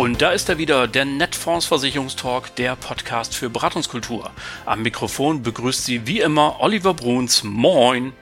Und da ist er wieder, der Netfonds Versicherungstalk, der Podcast für Beratungskultur. Am Mikrofon begrüßt Sie wie immer Oliver Bruns. Moin!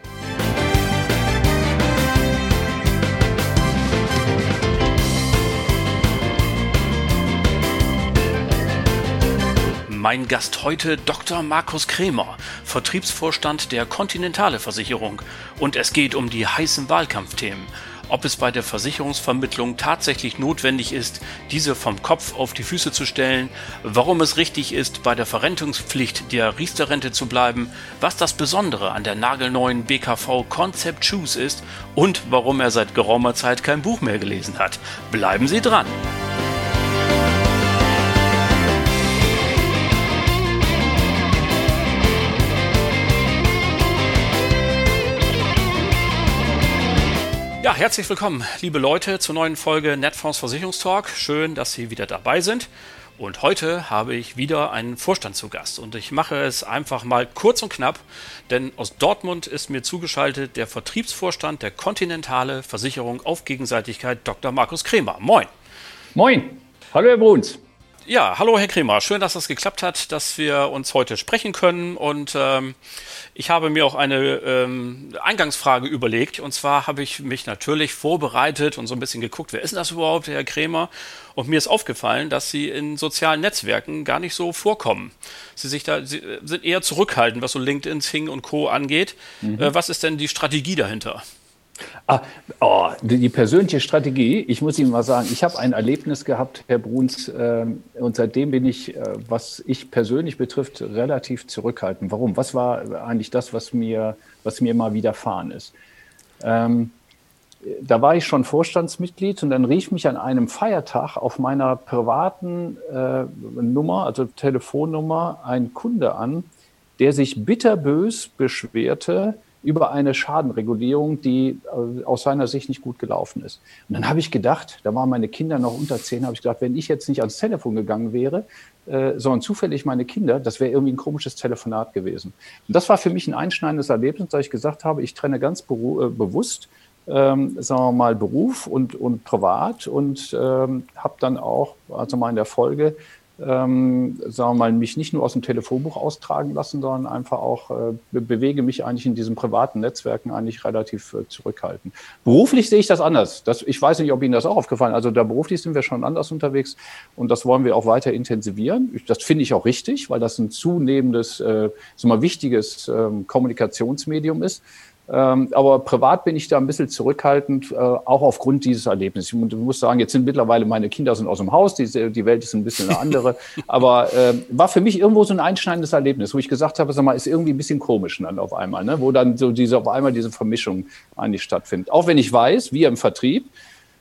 Mein Gast heute Dr. Markus Kremer, Vertriebsvorstand der Kontinentale Versicherung. Und es geht um die heißen Wahlkampfthemen ob es bei der Versicherungsvermittlung tatsächlich notwendig ist, diese vom Kopf auf die Füße zu stellen, warum es richtig ist, bei der Verrentungspflicht der Riester-Rente zu bleiben, was das Besondere an der nagelneuen BKV Concept Choose ist und warum er seit geraumer Zeit kein Buch mehr gelesen hat. Bleiben Sie dran! Ja, herzlich willkommen, liebe Leute, zur neuen Folge Netfonds Versicherungstalk. Schön, dass Sie wieder dabei sind. Und heute habe ich wieder einen Vorstand zu Gast. Und ich mache es einfach mal kurz und knapp, denn aus Dortmund ist mir zugeschaltet der Vertriebsvorstand der Kontinentale Versicherung auf Gegenseitigkeit Dr. Markus Kremer. Moin. Moin. Hallo, Herr Bruns. Ja, hallo Herr Kremer. Schön, dass das geklappt hat, dass wir uns heute sprechen können. Und ähm, ich habe mir auch eine ähm, Eingangsfrage überlegt. Und zwar habe ich mich natürlich vorbereitet und so ein bisschen geguckt, wer ist denn das überhaupt, Herr Kremer? Und mir ist aufgefallen, dass Sie in sozialen Netzwerken gar nicht so vorkommen. Sie sich da Sie sind eher zurückhaltend, was so LinkedIn, Sing und Co. angeht. Mhm. Äh, was ist denn die Strategie dahinter? Ah, oh, die persönliche Strategie, ich muss Ihnen mal sagen, ich habe ein Erlebnis gehabt, Herr Bruns, äh, und seitdem bin ich, äh, was ich persönlich betrifft, relativ zurückhaltend. Warum? Was war eigentlich das, was mir, was mir mal widerfahren ist? Ähm, da war ich schon Vorstandsmitglied und dann rief mich an einem Feiertag auf meiner privaten äh, Nummer, also Telefonnummer, ein Kunde an, der sich bitterbös beschwerte, über eine Schadenregulierung, die äh, aus seiner Sicht nicht gut gelaufen ist. Und dann habe ich gedacht, da waren meine Kinder noch unter zehn, habe ich gedacht, wenn ich jetzt nicht ans Telefon gegangen wäre, äh, sondern zufällig meine Kinder, das wäre irgendwie ein komisches Telefonat gewesen. Und das war für mich ein einschneidendes Erlebnis, da ich gesagt habe, ich trenne ganz äh, bewusst ähm, sagen wir mal, Beruf und, und privat und ähm, habe dann auch, also mal in der Folge, ähm, sagen wir mal, mich nicht nur aus dem Telefonbuch austragen lassen, sondern einfach auch äh, bewege mich eigentlich in diesen privaten Netzwerken eigentlich relativ äh, zurückhaltend. Beruflich sehe ich das anders. Das, ich weiß nicht, ob Ihnen das auch aufgefallen ist. Also da beruflich sind wir schon anders unterwegs und das wollen wir auch weiter intensivieren. Das finde ich auch richtig, weil das ein zunehmendes, äh, so mal wichtiges ähm, Kommunikationsmedium ist. Ähm, aber privat bin ich da ein bisschen zurückhaltend, äh, auch aufgrund dieses Erlebnisses. Ich muss sagen, jetzt sind mittlerweile meine Kinder sind aus dem Haus, die, die Welt ist ein bisschen eine andere. aber äh, war für mich irgendwo so ein einschneidendes Erlebnis, wo ich gesagt habe, sag mal, ist irgendwie ein bisschen komisch dann auf einmal, ne? wo dann so diese auf einmal diese Vermischung eigentlich stattfindet. Auch wenn ich weiß, wir im Vertrieb,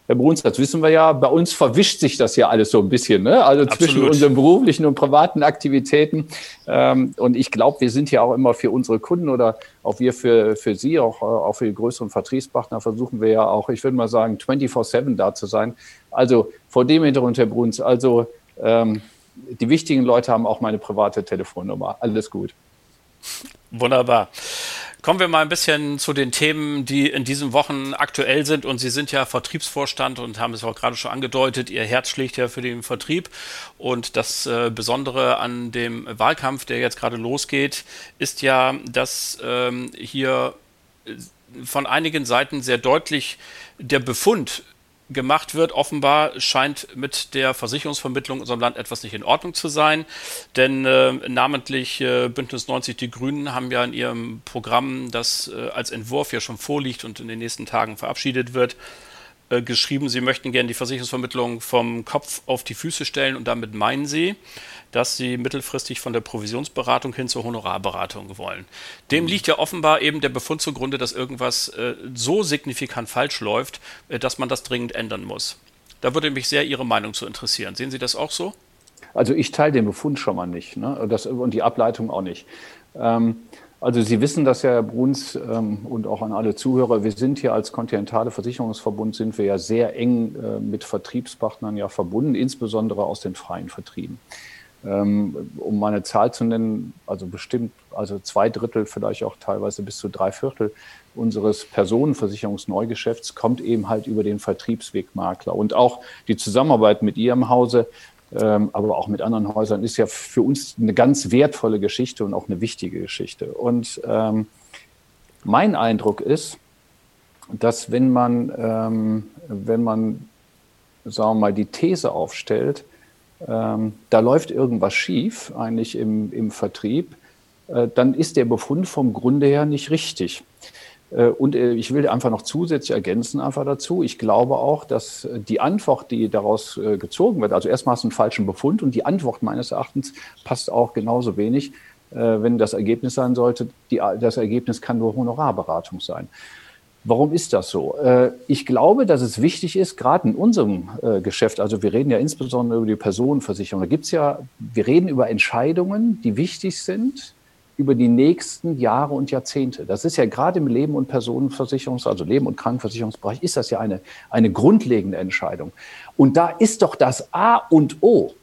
Herr Bruns, das wissen wir ja, bei uns verwischt sich das ja alles so ein bisschen, ne? Also Absolut. zwischen unseren beruflichen und privaten Aktivitäten. Ähm, und ich glaube, wir sind ja auch immer für unsere Kunden oder auch wir für, für Sie, auch, auch für die größeren Vertriebspartner versuchen wir ja auch, ich würde mal sagen, 24-7 da zu sein. Also vor dem Hintergrund, Herr Bruns, also ähm, die wichtigen Leute haben auch meine private Telefonnummer. Alles gut. Wunderbar. Kommen wir mal ein bisschen zu den Themen, die in diesen Wochen aktuell sind. Und Sie sind ja Vertriebsvorstand und haben es auch gerade schon angedeutet, Ihr Herz schlägt ja für den Vertrieb. Und das äh, Besondere an dem Wahlkampf, der jetzt gerade losgeht, ist ja, dass ähm, hier äh, von einigen Seiten sehr deutlich der Befund gemacht wird. Offenbar scheint mit der Versicherungsvermittlung in unserem Land etwas nicht in Ordnung zu sein, denn äh, namentlich äh, Bündnis 90 Die Grünen haben ja in ihrem Programm, das äh, als Entwurf ja schon vorliegt und in den nächsten Tagen verabschiedet wird, äh, geschrieben, sie möchten gerne die Versicherungsvermittlung vom Kopf auf die Füße stellen und damit meinen sie, dass sie mittelfristig von der Provisionsberatung hin zur Honorarberatung wollen. Dem mhm. liegt ja offenbar eben der Befund zugrunde, dass irgendwas äh, so signifikant falsch läuft, äh, dass man das dringend ändern muss. Da würde mich sehr Ihre Meinung zu interessieren. Sehen Sie das auch so? Also ich teile den Befund schon mal nicht ne? das, und die Ableitung auch nicht. Ähm, also Sie wissen das ja, Herr Bruns, ähm, und auch an alle Zuhörer, wir sind hier als Kontinentale Versicherungsverbund, sind wir ja sehr eng äh, mit Vertriebspartnern ja verbunden, insbesondere aus den freien Vertrieben. Ähm, um mal eine Zahl zu nennen, also bestimmt, also zwei Drittel, vielleicht auch teilweise bis zu drei Viertel unseres Personenversicherungsneugeschäfts kommt eben halt über den Vertriebswegmakler. Und auch die Zusammenarbeit mit Ihrem Hause, aber auch mit anderen Häusern ist ja für uns eine ganz wertvolle Geschichte und auch eine wichtige Geschichte. Und ähm, mein Eindruck ist, dass wenn man, ähm, wenn man, sagen wir mal, die These aufstellt, ähm, da läuft irgendwas schief, eigentlich im, im Vertrieb, äh, dann ist der Befund vom Grunde her nicht richtig. Äh, und äh, ich will einfach noch zusätzlich ergänzen einfach dazu. Ich glaube auch, dass die Antwort, die daraus äh, gezogen wird, also erstmal hast du einen falschen Befund und die Antwort meines Erachtens passt auch genauso wenig, wenn das Ergebnis sein sollte. Die, das Ergebnis kann nur Honorarberatung sein. Warum ist das so? Äh, ich glaube, dass es wichtig ist, gerade in unserem äh, Geschäft, also wir reden ja insbesondere über die Personenversicherung, da gibt es ja, wir reden über Entscheidungen, die wichtig sind über die nächsten Jahre und Jahrzehnte. Das ist ja gerade im Leben- und Personenversicherungs-, also Leben- und Krankenversicherungsbereich, ist das ja eine, eine grundlegende Entscheidung. Und da ist doch das A und O,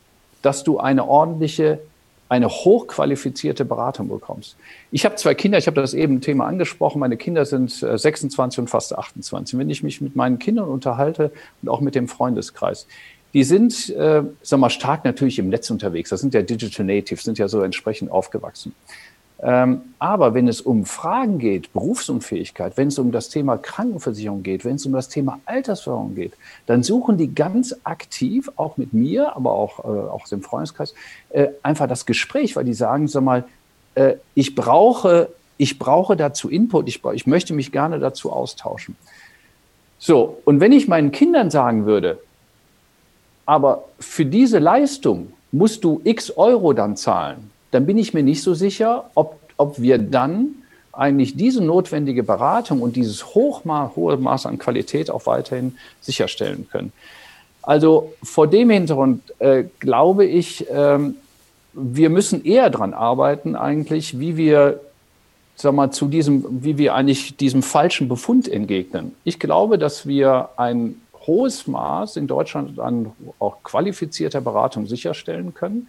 dass du eine ordentliche eine hochqualifizierte Beratung bekommst. Ich habe zwei Kinder, ich habe das eben Thema angesprochen, meine Kinder sind 26 äh, und fast 28. Wenn ich mich mit meinen Kindern unterhalte und auch mit dem Freundeskreis, die sind, äh, sag mal, stark natürlich im Netz unterwegs. Das sind ja Digital Natives, sind ja so entsprechend aufgewachsen. Ähm, aber wenn es um Fragen geht, Berufsunfähigkeit, wenn es um das Thema Krankenversicherung geht, wenn es um das Thema Altersversorgung geht, dann suchen die ganz aktiv, auch mit mir, aber auch, äh, auch aus dem Freundeskreis, äh, einfach das Gespräch, weil die sagen, sag mal, äh, ich brauche, ich brauche dazu Input, ich, ich möchte mich gerne dazu austauschen. So, und wenn ich meinen Kindern sagen würde, aber für diese Leistung musst du x Euro dann zahlen, dann bin ich mir nicht so sicher, ob, ob wir dann eigentlich diese notwendige Beratung und dieses hochma hohe Maß an Qualität auch weiterhin sicherstellen können. Also vor dem Hintergrund äh, glaube ich, ähm, wir müssen eher daran arbeiten, eigentlich, wie wir, sag mal, zu diesem, wie wir eigentlich diesem falschen Befund entgegnen. Ich glaube, dass wir ein hohes Maß in Deutschland an auch qualifizierter Beratung sicherstellen können.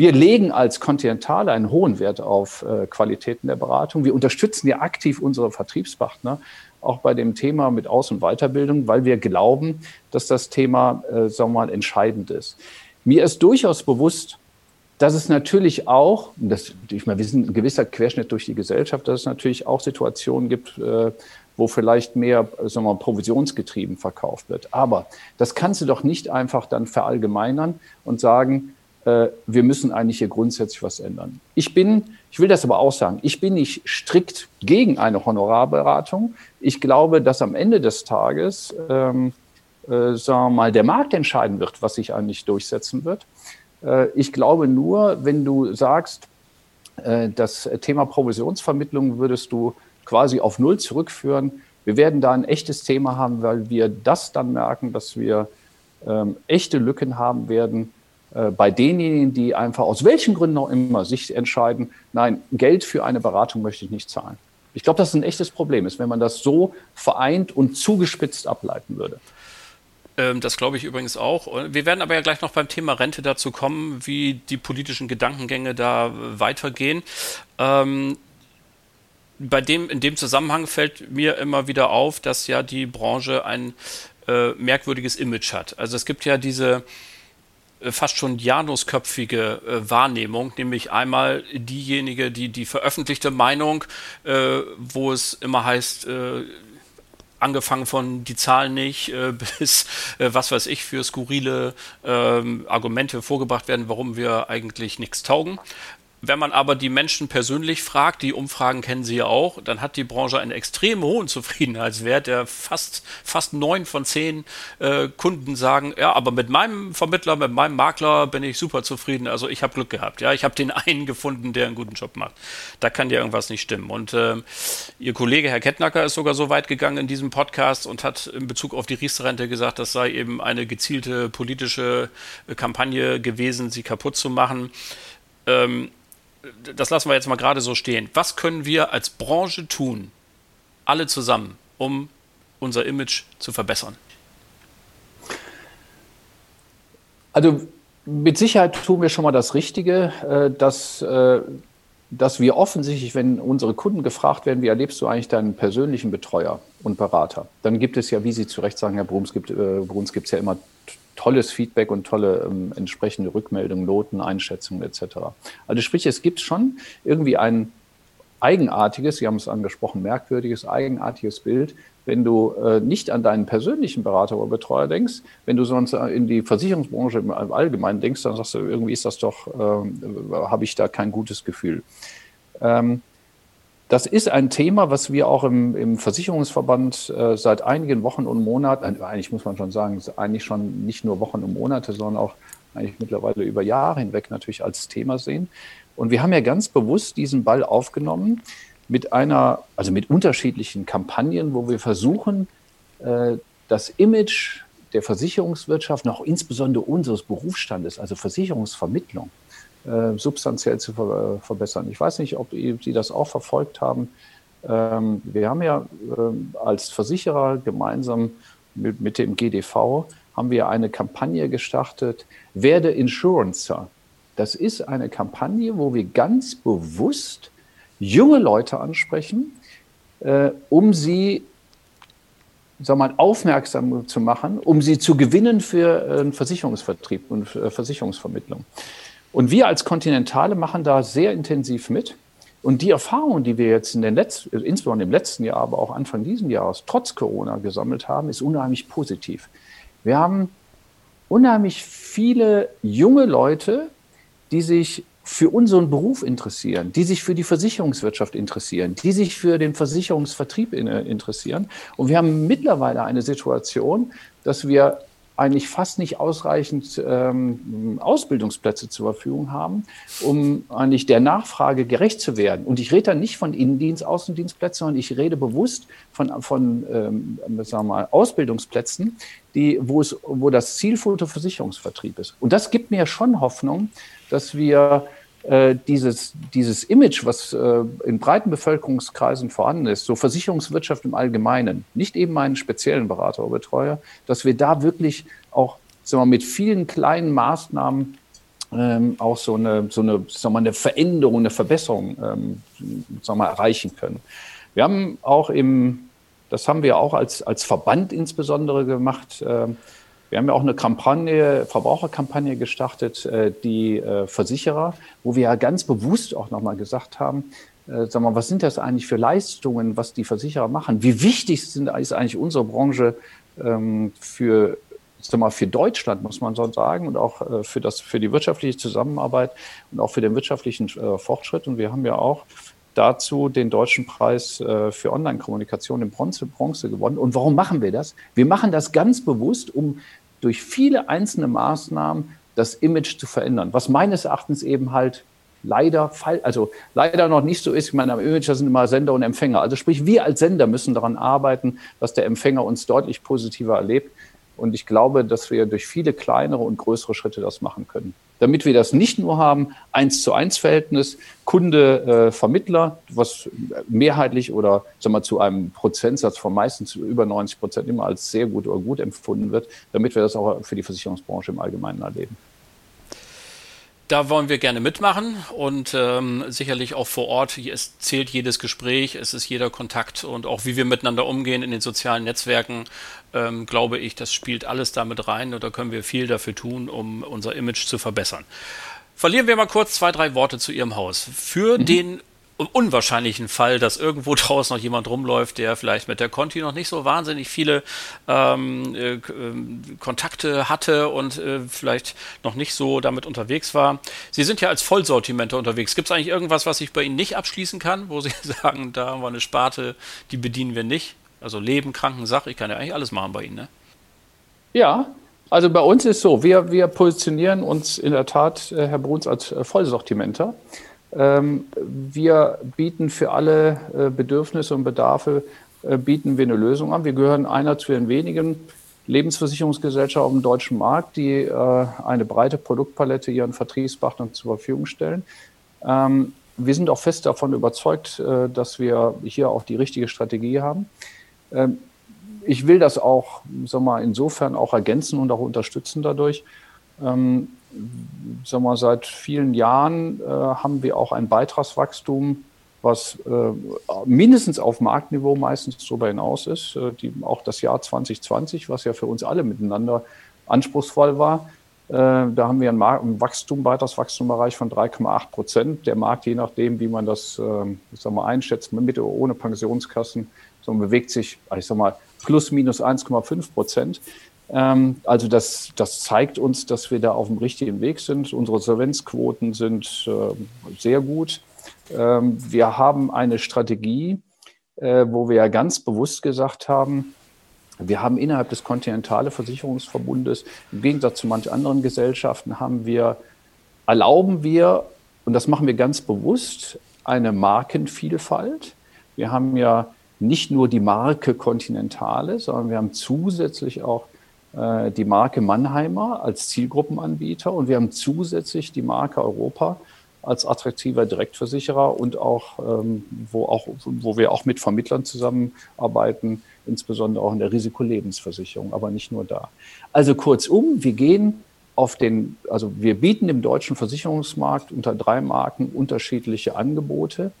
Wir legen als Continentale einen hohen Wert auf äh, Qualitäten der Beratung. Wir unterstützen ja aktiv unsere Vertriebspartner auch bei dem Thema mit Aus- und Weiterbildung, weil wir glauben, dass das Thema, äh, sagen wir mal, entscheidend ist. Mir ist durchaus bewusst, dass es natürlich auch, das, ich meine, wir sind ein gewisser Querschnitt durch die Gesellschaft, dass es natürlich auch Situationen gibt, äh, wo vielleicht mehr sagen wir mal, provisionsgetrieben verkauft wird. Aber das kannst du doch nicht einfach dann verallgemeinern und sagen, äh, wir müssen eigentlich hier grundsätzlich was ändern. Ich bin, ich will das aber auch sagen, ich bin nicht strikt gegen eine Honorarberatung. Ich glaube, dass am Ende des Tages, ähm, äh, sagen wir mal, der Markt entscheiden wird, was sich eigentlich durchsetzen wird. Äh, ich glaube nur, wenn du sagst, äh, das Thema Provisionsvermittlung würdest du quasi auf Null zurückführen. Wir werden da ein echtes Thema haben, weil wir das dann merken, dass wir ähm, echte Lücken haben werden bei denjenigen, die einfach aus welchen Gründen auch immer sich entscheiden, nein, Geld für eine Beratung möchte ich nicht zahlen. Ich glaube, dass es ein echtes Problem ist, wenn man das so vereint und zugespitzt ableiten würde. Ähm, das glaube ich übrigens auch. Wir werden aber ja gleich noch beim Thema Rente dazu kommen, wie die politischen Gedankengänge da weitergehen. Ähm, bei dem, in dem Zusammenhang fällt mir immer wieder auf, dass ja die Branche ein äh, merkwürdiges Image hat. Also es gibt ja diese äh, fast schon janusköpfige äh, Wahrnehmung, nämlich einmal diejenige, die die veröffentlichte Meinung, äh, wo es immer heißt, äh, angefangen von die Zahlen nicht äh, bis äh, was weiß ich für skurrile ähm, Argumente vorgebracht werden, warum wir eigentlich nichts taugen. Wenn man aber die Menschen persönlich fragt, die Umfragen kennen Sie ja auch, dann hat die Branche einen extrem hohen Zufriedenheitswert, der fast, fast neun von zehn äh, Kunden sagen, ja, aber mit meinem Vermittler, mit meinem Makler bin ich super zufrieden. Also ich habe Glück gehabt. Ja, ich habe den einen gefunden, der einen guten Job macht. Da kann ja irgendwas nicht stimmen. Und äh, Ihr Kollege Herr Kettnacker ist sogar so weit gegangen in diesem Podcast und hat in Bezug auf die Riester-Rente gesagt, das sei eben eine gezielte politische Kampagne gewesen, sie kaputt zu machen. Ähm, das lassen wir jetzt mal gerade so stehen. Was können wir als Branche tun, alle zusammen, um unser Image zu verbessern? Also mit Sicherheit tun wir schon mal das Richtige, äh, dass, äh, dass wir offensichtlich, wenn unsere Kunden gefragt werden, wie erlebst du eigentlich deinen persönlichen Betreuer und Berater, dann gibt es ja, wie Sie zu Recht sagen, Herr Bruns, gibt, äh, Bruns gibt es ja immer tolles Feedback und tolle ähm, entsprechende Rückmeldungen, Noten, Einschätzungen etc. Also sprich, es gibt schon irgendwie ein eigenartiges, Sie haben es angesprochen, merkwürdiges, eigenartiges Bild, wenn du äh, nicht an deinen persönlichen Berater oder Betreuer denkst, wenn du sonst in die Versicherungsbranche im Allgemeinen denkst, dann sagst du, irgendwie ist das doch, äh, habe ich da kein gutes Gefühl. Ähm, das ist ein Thema, was wir auch im, im Versicherungsverband äh, seit einigen Wochen und Monaten, eigentlich muss man schon sagen, eigentlich schon nicht nur Wochen und Monate, sondern auch eigentlich mittlerweile über Jahre hinweg natürlich als Thema sehen. Und wir haben ja ganz bewusst diesen Ball aufgenommen mit einer, also mit unterschiedlichen Kampagnen, wo wir versuchen, äh, das Image der Versicherungswirtschaft, noch insbesondere unseres Berufsstandes, also Versicherungsvermittlung, äh, substanziell zu ver verbessern. Ich weiß nicht, ob Sie das auch verfolgt haben. Ähm, wir haben ja äh, als Versicherer gemeinsam mit, mit, dem GDV haben wir eine Kampagne gestartet, werde Insurancer. Das ist eine Kampagne, wo wir ganz bewusst junge Leute ansprechen, äh, um sie sag mal, aufmerksam zu machen, um sie zu gewinnen für äh, Versicherungsvertrieb und äh, Versicherungsvermittlung. Und wir als Kontinentale machen da sehr intensiv mit. Und die Erfahrung, die wir jetzt in den letzten, insbesondere im letzten Jahr, aber auch Anfang dieses Jahres, trotz Corona gesammelt haben, ist unheimlich positiv. Wir haben unheimlich viele junge Leute, die sich für unseren Beruf interessieren, die sich für die Versicherungswirtschaft interessieren, die sich für den Versicherungsvertrieb interessieren. Und wir haben mittlerweile eine Situation, dass wir eigentlich fast nicht ausreichend ähm, Ausbildungsplätze zur Verfügung haben, um eigentlich der Nachfrage gerecht zu werden. Und ich rede da nicht von Innendienst, Außendienstplätzen, sondern ich rede bewusst von, von ähm, sagen wir mal, Ausbildungsplätzen, die, wo, es, wo das Zielfoto Versicherungsvertrieb ist. Und das gibt mir schon Hoffnung, dass wir äh, dieses, dieses Image, was äh, in breiten Bevölkerungskreisen vorhanden ist, so Versicherungswirtschaft im Allgemeinen, nicht eben meinen speziellen Berater oder Betreuer, dass wir da wirklich auch sagen wir, mit vielen kleinen Maßnahmen ähm, auch so eine, so eine, sagen wir, eine Veränderung, eine Verbesserung ähm, sagen wir, erreichen können. Wir haben auch im, das haben wir auch als, als Verband insbesondere gemacht, äh, wir haben ja auch eine Kampagne, Verbraucherkampagne gestartet, äh, die äh, Versicherer, wo wir ja ganz bewusst auch nochmal gesagt haben, äh, sag mal, was sind das eigentlich für Leistungen, was die Versicherer machen? Wie wichtig sind, ist eigentlich unsere Branche ähm, für, sag mal, für Deutschland, muss man so sagen, und auch für, das, für die wirtschaftliche Zusammenarbeit und auch für den wirtschaftlichen Fortschritt. Und wir haben ja auch dazu den deutschen Preis für Online-Kommunikation in Bronze, Bronze gewonnen. Und warum machen wir das? Wir machen das ganz bewusst, um durch viele einzelne Maßnahmen das Image zu verändern, was meines Erachtens eben halt leider, also leider noch nicht so ist. Ich meine, am Image sind immer Sender und Empfänger. Also sprich, wir als Sender müssen daran arbeiten, dass der Empfänger uns deutlich positiver erlebt. Und ich glaube, dass wir durch viele kleinere und größere Schritte das machen können. Damit wir das nicht nur haben, eins zu eins Verhältnis, Kunde, äh, Vermittler, was mehrheitlich oder sagen wir, zu einem Prozentsatz von meistens über 90 Prozent immer als sehr gut oder gut empfunden wird, damit wir das auch für die Versicherungsbranche im Allgemeinen erleben. Da wollen wir gerne mitmachen und ähm, sicherlich auch vor Ort. Es zählt jedes Gespräch, es ist jeder Kontakt und auch wie wir miteinander umgehen in den sozialen Netzwerken, ähm, glaube ich, das spielt alles damit rein und da können wir viel dafür tun, um unser Image zu verbessern. Verlieren wir mal kurz zwei, drei Worte zu Ihrem Haus. Für mhm. den unwahrscheinlichen Fall, dass irgendwo draußen noch jemand rumläuft, der vielleicht mit der Conti noch nicht so wahnsinnig viele ähm, äh, ähm, Kontakte hatte und äh, vielleicht noch nicht so damit unterwegs war. Sie sind ja als Vollsortimenter unterwegs. Gibt es eigentlich irgendwas, was ich bei Ihnen nicht abschließen kann, wo Sie sagen, da haben wir eine Sparte, die bedienen wir nicht? Also Leben, Kranken, Sache, ich kann ja eigentlich alles machen bei Ihnen, ne? Ja, also bei uns ist so, wir, wir positionieren uns in der Tat, äh, Herr Bruns, als äh, Vollsortimenter. Ähm, wir bieten für alle äh, Bedürfnisse und Bedarfe äh, bieten wir eine Lösung an. Wir gehören einer zu den wenigen Lebensversicherungsgesellschaften dem deutschen Markt, die äh, eine breite Produktpalette ihren Vertriebspartnern zur Verfügung stellen. Ähm, wir sind auch fest davon überzeugt, dass wir hier auch die richtige Strategie haben. Ähm, ich will das auch, sag mal, insofern auch ergänzen und auch unterstützen dadurch. Sagen wir, seit vielen Jahren äh, haben wir auch ein Beitragswachstum, was äh, mindestens auf Marktniveau meistens darüber hinaus ist. Äh, die, auch das Jahr 2020, was ja für uns alle miteinander anspruchsvoll war, äh, da haben wir einen, Markt, einen Wachstum, Beitragswachstumbereich von 3,8 Prozent. Der Markt, je nachdem, wie man das äh, ich sag mal, einschätzt, mit oder ohne Pensionskassen, so bewegt sich, ich sag mal, plus minus 1,5 Prozent. Ähm, also das, das zeigt uns, dass wir da auf dem richtigen Weg sind. Unsere Solvenzquoten sind äh, sehr gut. Ähm, wir haben eine Strategie, äh, wo wir ja ganz bewusst gesagt haben, wir haben innerhalb des Kontinentale Versicherungsverbundes, im Gegensatz zu manch anderen Gesellschaften, haben wir, erlauben wir, und das machen wir ganz bewusst, eine Markenvielfalt. Wir haben ja nicht nur die Marke Continentale, sondern wir haben zusätzlich auch äh, die Marke Mannheimer als Zielgruppenanbieter und wir haben zusätzlich die Marke Europa als attraktiver Direktversicherer und auch, ähm, wo auch, wo wir auch mit Vermittlern zusammenarbeiten, insbesondere auch in der Risikolebensversicherung, aber nicht nur da. Also kurzum, wir gehen auf den, also wir bieten im deutschen Versicherungsmarkt unter drei Marken unterschiedliche Angebote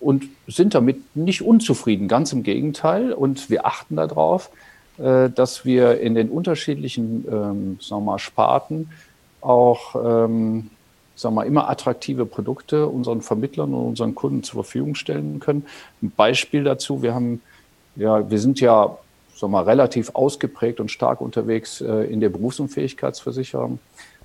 und sind damit nicht unzufrieden, ganz im Gegenteil. Und wir achten darauf, dass wir in den unterschiedlichen ähm, sagen wir mal, Sparten auch ähm, sagen wir, immer attraktive Produkte unseren Vermittlern und unseren Kunden zur Verfügung stellen können. Ein Beispiel dazu, wir haben, ja, wir sind ja sagen wir, relativ ausgeprägt und stark unterwegs äh, in der Berufsunfähigkeitsversicherung.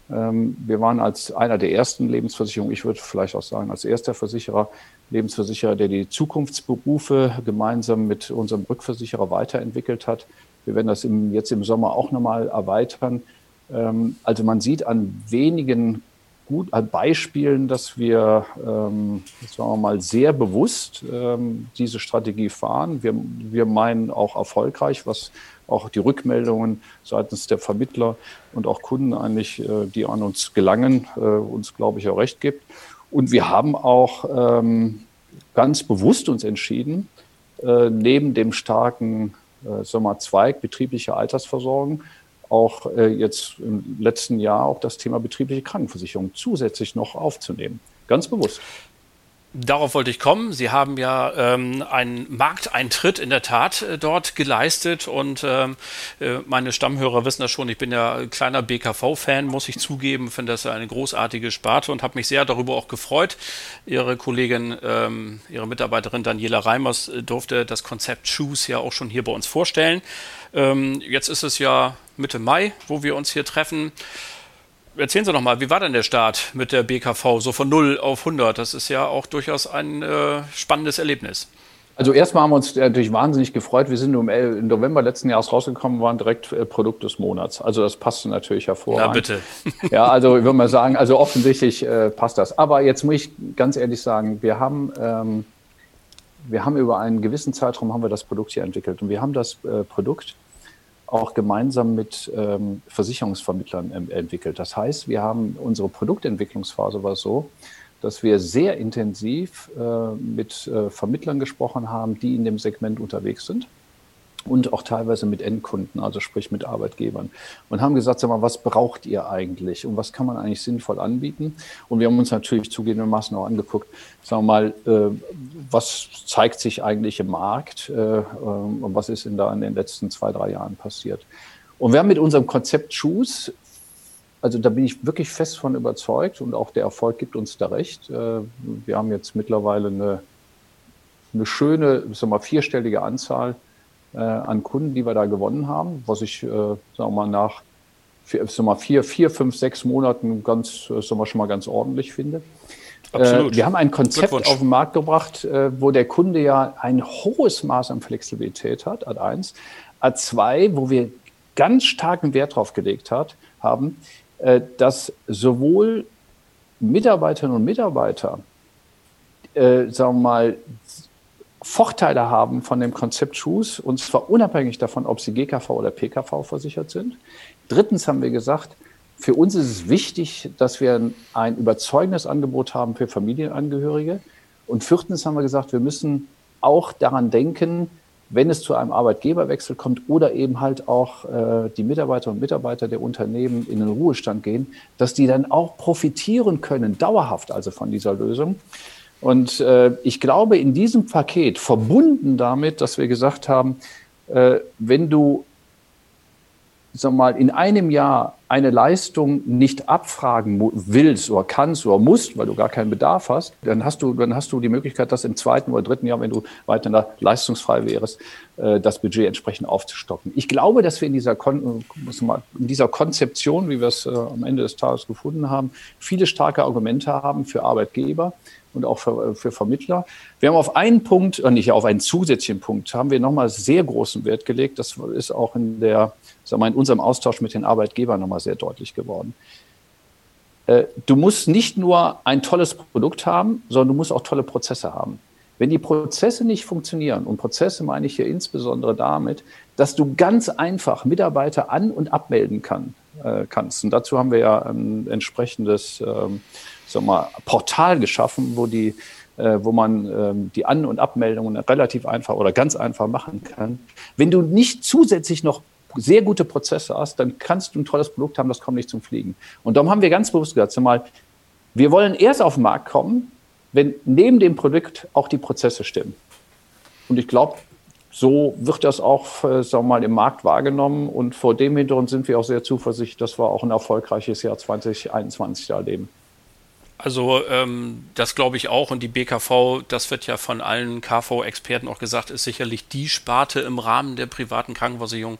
Ähm, wir waren als einer der ersten Lebensversicherungen, ich würde vielleicht auch sagen, als erster Versicherer, Lebensversicherer, der die Zukunftsberufe gemeinsam mit unserem Rückversicherer weiterentwickelt hat. Wir werden das im, jetzt im Sommer auch nochmal erweitern. Ähm, also man sieht an wenigen gut, an Beispielen, dass wir, ähm, sagen wir mal, sehr bewusst ähm, diese Strategie fahren. Wir, wir meinen auch erfolgreich, was auch die Rückmeldungen seitens der Vermittler und auch Kunden eigentlich, äh, die an uns gelangen, äh, uns, glaube ich, auch recht gibt. Und wir haben auch ähm, ganz bewusst uns entschieden, äh, neben dem starken äh, Sommerzweig betriebliche Altersversorgung auch äh, jetzt im letzten Jahr auch das Thema betriebliche Krankenversicherung zusätzlich noch aufzunehmen. Ganz bewusst. Darauf wollte ich kommen. Sie haben ja ähm, einen Markteintritt in der Tat äh, dort geleistet und ähm, äh, meine Stammhörer wissen das schon. Ich bin ja kleiner BKV-Fan, muss ich zugeben. Finde das eine großartige Sparte und habe mich sehr darüber auch gefreut. Ihre Kollegin, ähm, Ihre Mitarbeiterin Daniela Reimers äh, durfte das Konzept Choose ja auch schon hier bei uns vorstellen. Ähm, jetzt ist es ja Mitte Mai, wo wir uns hier treffen. Erzählen Sie noch mal, wie war denn der Start mit der BKV so von 0 auf 100? Das ist ja auch durchaus ein äh, spannendes Erlebnis. Also erstmal haben wir uns natürlich wahnsinnig gefreut. Wir sind im November letzten Jahres rausgekommen, waren direkt äh, Produkt des Monats. Also das passte natürlich hervorragend. Na bitte. ja, also ich würde mal sagen, also offensichtlich äh, passt das. Aber jetzt muss ich ganz ehrlich sagen, wir haben, ähm, wir haben über einen gewissen Zeitraum haben wir das Produkt hier entwickelt und wir haben das äh, Produkt auch gemeinsam mit ähm, Versicherungsvermittlern ähm, entwickelt. Das heißt, wir haben unsere Produktentwicklungsphase war so, dass wir sehr intensiv äh, mit äh, Vermittlern gesprochen haben, die in dem Segment unterwegs sind und auch teilweise mit Endkunden, also sprich mit Arbeitgebern. Und haben gesagt, sag mal, was braucht ihr eigentlich und was kann man eigentlich sinnvoll anbieten? Und wir haben uns natürlich zugegebenermaßen auch angeguckt, sagen wir mal, äh, was zeigt sich eigentlich im Markt äh, äh, und was ist denn da in den letzten zwei, drei Jahren passiert? Und wir haben mit unserem Konzept Choose, also da bin ich wirklich fest von überzeugt und auch der Erfolg gibt uns da recht. Äh, wir haben jetzt mittlerweile eine, eine schöne, sagen wir mal, vierstellige Anzahl an Kunden, die wir da gewonnen haben, was ich, äh, sagen wir mal, nach vier, sagen wir, vier, vier, fünf, sechs Monaten ganz, äh, sagen wir, schon mal ganz ordentlich finde. Absolut. Äh, wir haben ein Konzept auf den Markt gebracht, äh, wo der Kunde ja ein hohes Maß an Flexibilität hat, Ad 1. Ad 2, wo wir ganz starken Wert drauf gelegt hat, haben, äh, dass sowohl Mitarbeiterinnen und Mitarbeiter, äh, sagen wir mal, Vorteile haben von dem Konzept Shoes, und zwar unabhängig davon, ob sie GKV oder PKV versichert sind. Drittens haben wir gesagt, für uns ist es wichtig, dass wir ein überzeugendes Angebot haben für Familienangehörige. Und viertens haben wir gesagt, wir müssen auch daran denken, wenn es zu einem Arbeitgeberwechsel kommt oder eben halt auch äh, die Mitarbeiter und Mitarbeiter der Unternehmen in den Ruhestand gehen, dass die dann auch profitieren können, dauerhaft also von dieser Lösung. Und äh, ich glaube, in diesem Paket, verbunden damit, dass wir gesagt haben, äh, wenn du sag mal, in einem Jahr eine Leistung nicht abfragen willst oder kannst oder musst, weil du gar keinen Bedarf hast, dann hast du, dann hast du die Möglichkeit, das im zweiten oder dritten Jahr, wenn du weiter leistungsfrei wärst, äh, das Budget entsprechend aufzustocken. Ich glaube, dass wir in dieser, Kon in dieser Konzeption, wie wir es äh, am Ende des Tages gefunden haben, viele starke Argumente haben für Arbeitgeber und auch für, für Vermittler. Wir haben auf einen Punkt, äh, nicht auf einen zusätzlichen Punkt, haben wir nochmal sehr großen Wert gelegt. Das ist auch in der, sagen wir, in unserem Austausch mit den Arbeitgebern nochmal sehr deutlich geworden. Äh, du musst nicht nur ein tolles Produkt haben, sondern du musst auch tolle Prozesse haben. Wenn die Prozesse nicht funktionieren, und Prozesse meine ich hier insbesondere damit, dass du ganz einfach Mitarbeiter an- und abmelden kann, äh, kannst. Und dazu haben wir ja ein entsprechendes ähm, sag mal, Portal geschaffen, wo die äh, wo man ähm, die An- und Abmeldungen relativ einfach oder ganz einfach machen kann. Wenn du nicht zusätzlich noch sehr gute Prozesse hast, dann kannst du ein tolles Produkt haben, das kommt nicht zum Fliegen. Und darum haben wir ganz bewusst gesagt, mal, wir wollen erst auf den Markt kommen, wenn neben dem Produkt auch die Prozesse stimmen. Und ich glaube, so wird das auch äh, sagen wir mal, im Markt wahrgenommen. Und vor dem Hintergrund sind wir auch sehr zuversichtlich, dass wir auch ein erfolgreiches Jahr 2021 erleben. Also ähm, das glaube ich auch. Und die BKV, das wird ja von allen KV-Experten auch gesagt, ist sicherlich die Sparte im Rahmen der privaten Krankenversicherung,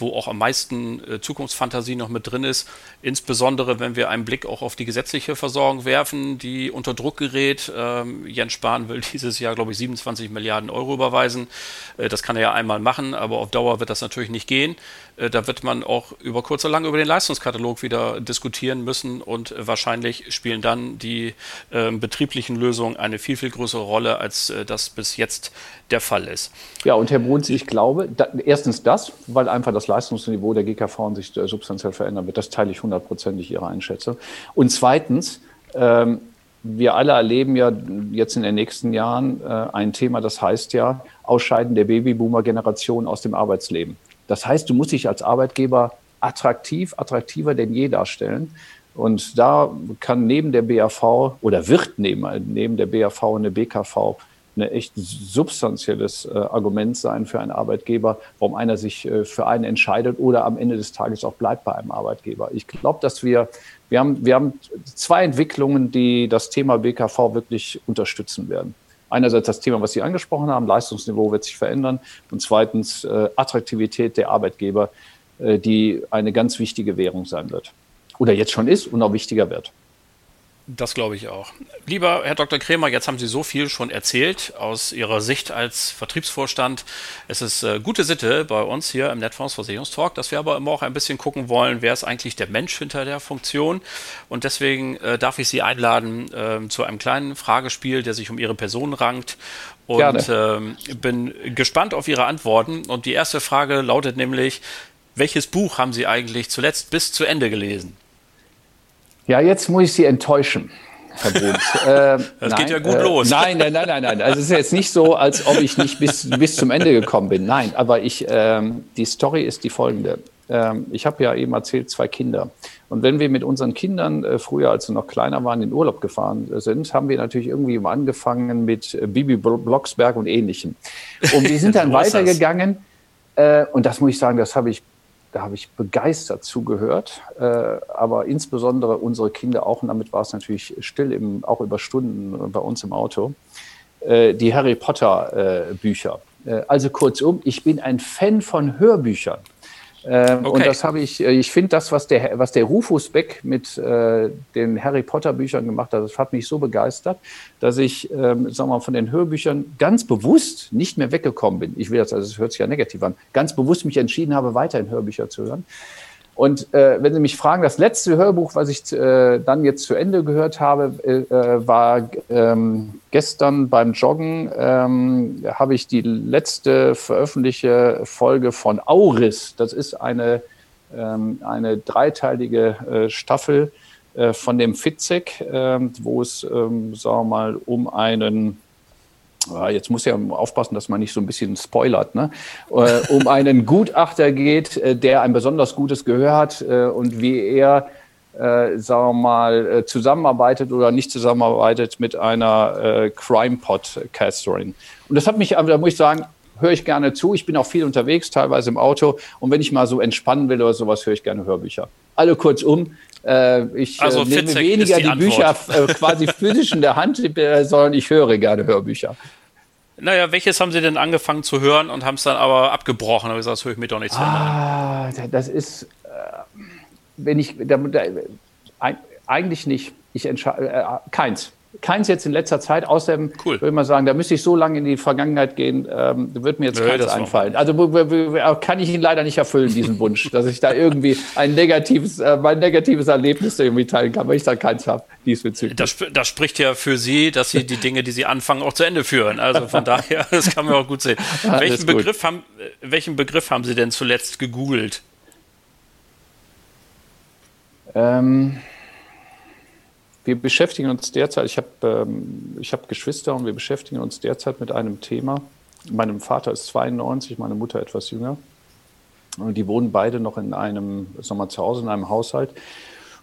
wo auch am meisten äh, Zukunftsfantasie noch mit drin ist. Insbesondere, wenn wir einen Blick auch auf die gesetzliche Versorgung werfen, die unter Druck gerät. Ähm, Jens Spahn will dieses Jahr, glaube ich, 27 Milliarden Euro überweisen. Äh, das kann er ja einmal machen, aber auf Dauer wird das natürlich nicht gehen. Äh, da wird man auch über kurz oder lang über den Leistungskatalog wieder diskutieren müssen und wahrscheinlich spielen dann die ähm, betrieblichen Lösungen eine viel, viel größere Rolle, als äh, das bis jetzt der Fall ist. Ja, und Herr Bruns, ich glaube, da, erstens das, weil einfach das Leistungsniveau der GKV sich äh, substanziell verändern wird. Das teile ich hundertprozentig Ihre Einschätzung. Und zweitens, ähm, wir alle erleben ja jetzt in den nächsten Jahren äh, ein Thema, das heißt ja Ausscheiden der Babyboomer-Generation aus dem Arbeitsleben. Das heißt, du musst dich als Arbeitgeber attraktiv, attraktiver denn je darstellen. Und da kann neben der BAV oder wird neben, neben der BAV eine BKV ein echt substanzielles äh, Argument sein für einen Arbeitgeber, warum einer sich äh, für einen entscheidet oder am Ende des Tages auch bleibt bei einem Arbeitgeber. Ich glaube, dass wir, wir haben, wir haben zwei Entwicklungen, die das Thema BKV wirklich unterstützen werden. Einerseits das Thema, was Sie angesprochen haben, Leistungsniveau wird sich verändern und zweitens äh, Attraktivität der Arbeitgeber, äh, die eine ganz wichtige Währung sein wird oder jetzt schon ist und auch wichtiger wird. Das glaube ich auch. Lieber Herr Dr. Kremer, jetzt haben Sie so viel schon erzählt aus Ihrer Sicht als Vertriebsvorstand. Es ist äh, gute Sitte bei uns hier im Netfonds Versicherungstalk, dass wir aber immer auch ein bisschen gucken wollen, wer ist eigentlich der Mensch hinter der Funktion. Und deswegen äh, darf ich Sie einladen äh, zu einem kleinen Fragespiel, der sich um Ihre Person rankt. Und ähm, bin gespannt auf Ihre Antworten. Und die erste Frage lautet nämlich, welches Buch haben Sie eigentlich zuletzt bis zu Ende gelesen? Ja, jetzt muss ich Sie enttäuschen. Herr Bruns. Äh, das nein, geht ja gut äh, los. Nein, nein, nein, nein, nein. Also es ist jetzt nicht so, als ob ich nicht bis, bis zum Ende gekommen bin. Nein, aber ich, ähm, die Story ist die folgende. Ähm, ich habe ja eben erzählt, zwei Kinder. Und wenn wir mit unseren Kindern äh, früher, als sie noch kleiner waren, in Urlaub gefahren äh, sind, haben wir natürlich irgendwie angefangen mit äh, Bibi Blocksberg und Ähnlichem. Und wir sind dann weitergegangen. Äh, und das muss ich sagen, das habe ich da habe ich begeistert zugehört, äh, aber insbesondere unsere Kinder auch, und damit war es natürlich still, im, auch über Stunden bei uns im Auto, äh, die Harry Potter äh, Bücher. Äh, also kurzum, ich bin ein Fan von Hörbüchern. Ähm, okay. Und das habe ich, äh, ich finde das, was der, was der Rufus Beck mit äh, den Harry Potter Büchern gemacht hat, das hat mich so begeistert, dass ich, ähm, sagen wir mal, von den Hörbüchern ganz bewusst nicht mehr weggekommen bin. Ich will das, also es hört sich ja negativ an, ganz bewusst mich entschieden habe, weiterhin Hörbücher zu hören. Und äh, wenn Sie mich fragen, das letzte Hörbuch, was ich äh, dann jetzt zu Ende gehört habe, äh, war ähm, gestern beim Joggen, ähm, habe ich die letzte veröffentlichte Folge von Auris. Das ist eine, ähm, eine dreiteilige äh, Staffel äh, von dem Fitzek, äh, wo es, ähm, sagen wir mal, um einen jetzt muss ja aufpassen, dass man nicht so ein bisschen spoilert, ne? Äh, um einen Gutachter geht, äh, der ein besonders gutes Gehör hat äh, und wie er, sagen wir mal, zusammenarbeitet oder nicht zusammenarbeitet mit einer Crime-Podcasterin. Und das hat mich, da muss ich sagen, höre ich gerne zu. Ich bin auch viel unterwegs, teilweise im Auto. Und wenn ich mal so entspannen will oder sowas, höre ich gerne Hörbücher. Alle kurzum, ich also, nehme weniger die, die Bücher quasi physisch in der Hand, sondern ich höre gerne Hörbücher. Naja, welches haben Sie denn angefangen zu hören und haben es dann aber abgebrochen? Aber das höre ich mir doch nichts ah, Das ist, äh, wenn ich, da, da, eigentlich nicht. Ich entscheide, äh, keins. Keins jetzt in letzter Zeit, außerdem cool. würde ich mal sagen, da müsste ich so lange in die Vergangenheit gehen, ähm, wird mir jetzt Nö, keins einfallen. Also kann ich ihn leider nicht erfüllen, diesen Wunsch, dass ich da irgendwie ein negatives, äh, mein negatives Erlebnis irgendwie teilen kann, weil ich da keins habe diesbezüglich. Das, das spricht ja für Sie, dass Sie die Dinge, die Sie anfangen, auch zu Ende führen. Also von daher, das kann man auch gut sehen. welchen, Begriff haben, welchen Begriff haben Sie denn zuletzt gegoogelt? Ähm wir beschäftigen uns derzeit, ich habe ähm, hab Geschwister und wir beschäftigen uns derzeit mit einem Thema. Mein Vater ist 92, meine Mutter etwas jünger. Und die wohnen beide noch in einem, sagen wir mal, zu Hause in einem Haushalt.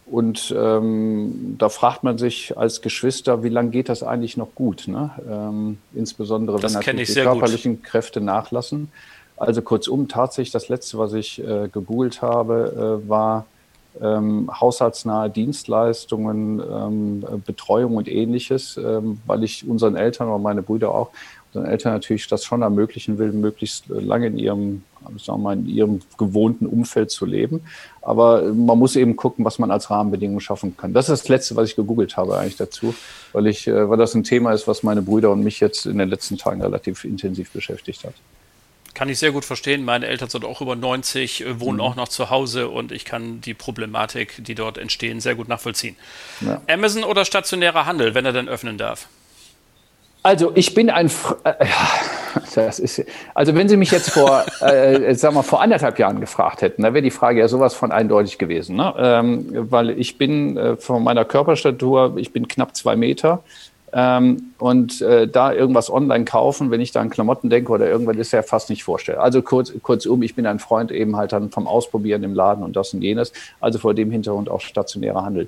Und ähm, da fragt man sich als Geschwister, wie lange geht das eigentlich noch gut? Ne? Ähm, insbesondere wenn natürlich die körperlichen gut. Kräfte nachlassen. Also kurzum, tatsächlich das Letzte, was ich äh, gegoogelt habe, äh, war ähm, haushaltsnahe Dienstleistungen, ähm, Betreuung und ähnliches, ähm, weil ich unseren Eltern oder meine Brüder auch, unseren Eltern natürlich das schon ermöglichen will, möglichst lange in ihrem, sagen wir mal, in ihrem gewohnten Umfeld zu leben. Aber man muss eben gucken, was man als Rahmenbedingungen schaffen kann. Das ist das Letzte, was ich gegoogelt habe eigentlich dazu, weil ich, äh, weil das ein Thema ist, was meine Brüder und mich jetzt in den letzten Tagen relativ intensiv beschäftigt hat. Kann ich sehr gut verstehen. Meine Eltern sind auch über 90, äh, wohnen mhm. auch noch zu Hause und ich kann die Problematik, die dort entstehen, sehr gut nachvollziehen. Ja. Amazon oder stationärer Handel, wenn er denn öffnen darf? Also ich bin ein, äh, das ist, also wenn Sie mich jetzt vor, äh, sagen wir, vor anderthalb Jahren gefragt hätten, da wäre die Frage ja sowas von eindeutig gewesen, ne? Ähm, weil ich bin äh, von meiner Körperstatur, ich bin knapp zwei Meter, ähm, und äh, da irgendwas online kaufen, wenn ich da an Klamotten denke oder irgendwas, ist ja fast nicht vorstellen. Also kurz, kurzum, ich bin ein Freund eben halt dann vom Ausprobieren im Laden und das und jenes. Also vor dem Hintergrund auch stationärer Handel.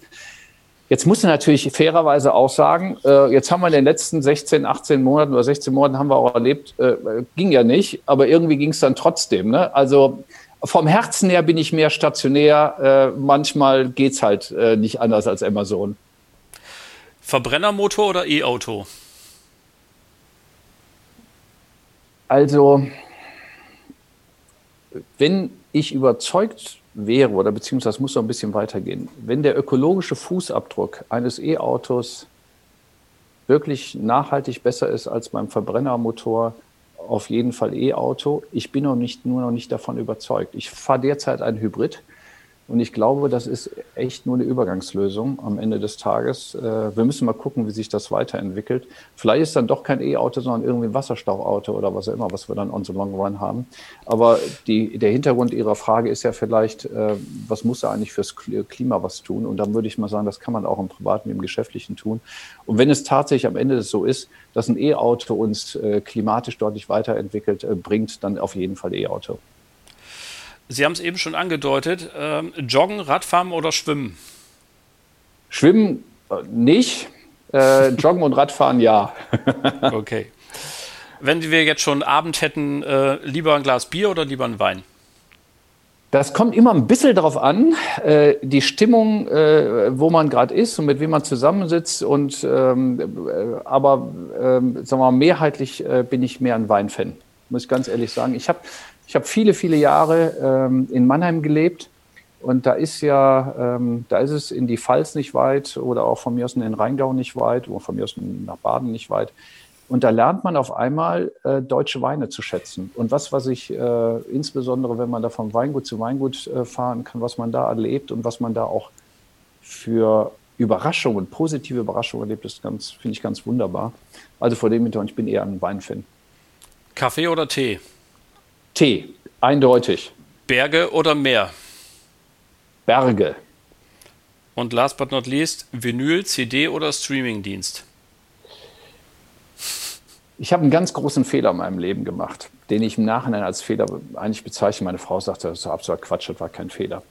Jetzt muss man natürlich fairerweise auch sagen, äh, jetzt haben wir in den letzten 16, 18 Monaten oder 16 Monaten haben wir auch erlebt, äh, ging ja nicht, aber irgendwie ging es dann trotzdem. Ne? Also vom Herzen her bin ich mehr stationär. Äh, manchmal geht's halt äh, nicht anders als Amazon. Verbrennermotor oder E-Auto? Also, wenn ich überzeugt wäre, oder beziehungsweise muss noch ein bisschen weitergehen, wenn der ökologische Fußabdruck eines E-Autos wirklich nachhaltig besser ist als beim Verbrennermotor, auf jeden Fall E-Auto. Ich bin noch nicht, nur noch nicht davon überzeugt. Ich fahre derzeit ein Hybrid. Und ich glaube, das ist echt nur eine Übergangslösung am Ende des Tages. Äh, wir müssen mal gucken, wie sich das weiterentwickelt. Vielleicht ist dann doch kein E-Auto, sondern irgendwie ein Wasserstoffauto oder was auch immer, was wir dann on the long run haben. Aber die, der Hintergrund Ihrer Frage ist ja vielleicht, äh, was muss er eigentlich fürs Klima was tun? Und dann würde ich mal sagen, das kann man auch im Privaten, im Geschäftlichen tun. Und wenn es tatsächlich am Ende so ist, dass ein E-Auto uns äh, klimatisch deutlich weiterentwickelt, bringt, dann auf jeden Fall E-Auto. Sie haben es eben schon angedeutet. Ähm, joggen, Radfahren oder Schwimmen? Schwimmen äh, nicht. Äh, joggen und Radfahren ja. okay. Wenn wir jetzt schon Abend hätten, äh, lieber ein Glas Bier oder lieber ein Wein? Das kommt immer ein bisschen darauf an, äh, die Stimmung, äh, wo man gerade ist und mit wem man zusammensitzt. Und, ähm, äh, aber ähm, sagen wir mal, mehrheitlich äh, bin ich mehr ein Weinfan, muss ich ganz ehrlich sagen. Ich habe ich habe viele, viele Jahre ähm, in Mannheim gelebt und da ist ja, ähm, da ist es in die Pfalz nicht weit oder auch von mir aus in den Rheingau nicht weit oder von mir aus nach Baden nicht weit. Und da lernt man auf einmal äh, deutsche Weine zu schätzen. Und was, was ich äh, insbesondere, wenn man da von Weingut zu Weingut äh, fahren kann, was man da erlebt und was man da auch für Überraschungen, positive Überraschungen erlebt, ist ganz, finde ich ganz wunderbar. Also vor dem Hintergrund, ich bin eher ein Weinfan. Kaffee oder Tee? T, eindeutig. Berge oder Meer? Berge. Und last but not least, Vinyl, CD oder Streamingdienst? Ich habe einen ganz großen Fehler in meinem Leben gemacht, den ich im Nachhinein als Fehler eigentlich bezeichne. Meine Frau sagte, das ist absoluter Quatsch, das war kein Fehler.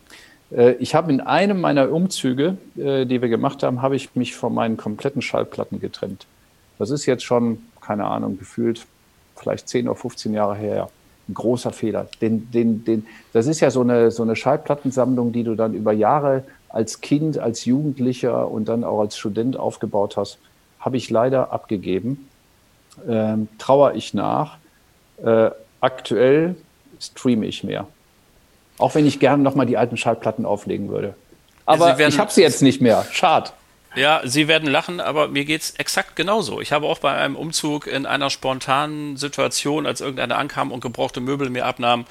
Äh, ich habe in einem meiner Umzüge, äh, die wir gemacht haben, habe ich mich von meinen kompletten Schallplatten getrennt. Das ist jetzt schon, keine Ahnung, gefühlt vielleicht 10 oder 15 Jahre her. Ein großer Fehler. Den, den, den, das ist ja so eine, so eine Schallplattensammlung, die du dann über Jahre als Kind, als Jugendlicher und dann auch als Student aufgebaut hast, habe ich leider abgegeben ähm, trauere ich nach. Äh, aktuell streame ich mehr. Auch wenn ich gerne nochmal die alten Schallplatten auflegen würde. Aber ich habe sie jetzt nicht mehr. Schade. Ja, Sie werden lachen, aber mir geht es exakt genauso. Ich habe auch bei einem Umzug in einer spontanen Situation, als irgendeiner ankam und gebrauchte Möbel mir abnahm,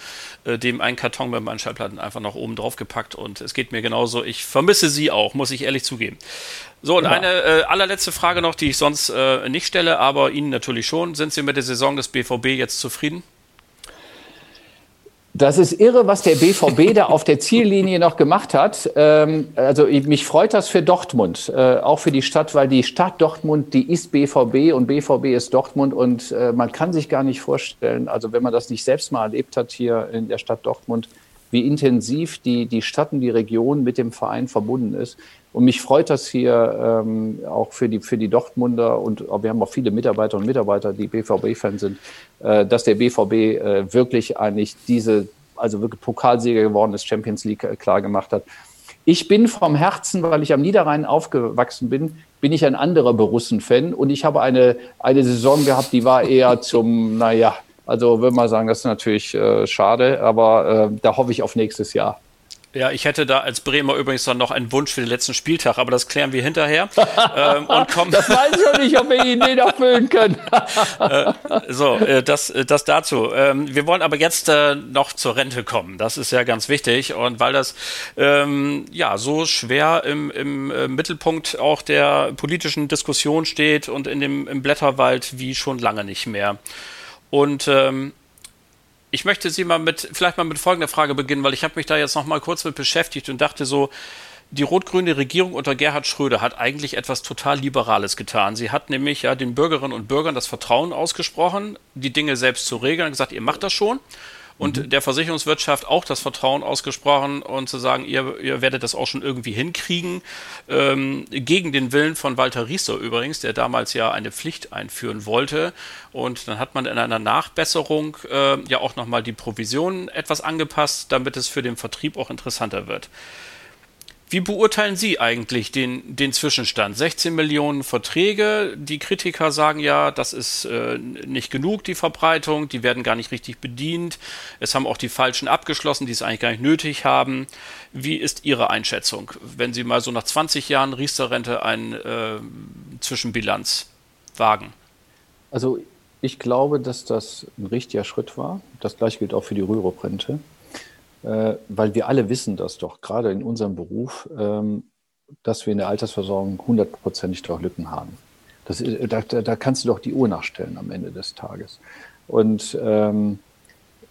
äh, dem einen Karton mit meinen Schallplatten einfach noch oben drauf gepackt und es geht mir genauso. Ich vermisse Sie auch, muss ich ehrlich zugeben. So, und ja. eine äh, allerletzte Frage noch, die ich sonst äh, nicht stelle, aber Ihnen natürlich schon. Sind Sie mit der Saison des BVB jetzt zufrieden? Das ist irre, was der BVB da auf der Ziellinie noch gemacht hat. Ähm, also mich freut das für Dortmund, äh, auch für die Stadt, weil die Stadt Dortmund, die ist BVB und BVB ist Dortmund und äh, man kann sich gar nicht vorstellen, also wenn man das nicht selbst mal erlebt hat hier in der Stadt Dortmund, wie intensiv die, die Stadt und die Region mit dem Verein verbunden ist. Und mich freut das hier ähm, auch für die, für die Dortmunder und wir haben auch viele Mitarbeiter und Mitarbeiter, die BVB-Fans sind, äh, dass der BVB äh, wirklich eigentlich diese, also wirklich Pokalsieger geworden ist, Champions League äh, klar gemacht hat. Ich bin vom Herzen, weil ich am Niederrhein aufgewachsen bin, bin ich ein anderer Borussen-Fan und ich habe eine, eine Saison gehabt, die war eher zum, naja, also würde man sagen, das ist natürlich äh, schade, aber äh, da hoffe ich auf nächstes Jahr. Ja, ich hätte da als Bremer übrigens dann noch einen Wunsch für den letzten Spieltag, aber das klären wir hinterher. ähm, und kommen das weiß ich auch nicht, ob wir ihn den erfüllen können. äh, so, äh, das, äh, das dazu. Ähm, wir wollen aber jetzt äh, noch zur Rente kommen. Das ist ja ganz wichtig. Und weil das ähm, ja so schwer im, im äh, Mittelpunkt auch der politischen Diskussion steht und in dem im Blätterwald wie schon lange nicht mehr. Und ähm, ich möchte Sie mal mit, vielleicht mal mit folgender Frage beginnen, weil ich habe mich da jetzt noch mal kurz mit beschäftigt und dachte so, die rot-grüne Regierung unter Gerhard Schröder hat eigentlich etwas total Liberales getan. Sie hat nämlich ja den Bürgerinnen und Bürgern das Vertrauen ausgesprochen, die Dinge selbst zu regeln, gesagt, ihr macht das schon und mhm. der Versicherungswirtschaft auch das Vertrauen ausgesprochen und zu sagen, ihr, ihr werdet das auch schon irgendwie hinkriegen. Ähm, gegen den Willen von Walter Riester übrigens, der damals ja eine Pflicht einführen wollte. Und dann hat man in einer Nachbesserung äh, ja auch nochmal die Provisionen etwas angepasst, damit es für den Vertrieb auch interessanter wird. Wie beurteilen Sie eigentlich den, den Zwischenstand? 16 Millionen Verträge. Die Kritiker sagen ja, das ist äh, nicht genug, die Verbreitung. Die werden gar nicht richtig bedient. Es haben auch die Falschen abgeschlossen, die es eigentlich gar nicht nötig haben. Wie ist Ihre Einschätzung, wenn Sie mal so nach 20 Jahren Riester-Rente eine äh, Zwischenbilanz wagen? Also ich glaube, dass das ein richtiger Schritt war. Das gleiche gilt auch für die Rürup-Rente. Äh, weil wir alle wissen das doch, gerade in unserem Beruf, ähm, dass wir in der Altersversorgung hundertprozentig doch Lücken haben. Das, da, da, kannst du doch die Uhr nachstellen am Ende des Tages. Und ähm,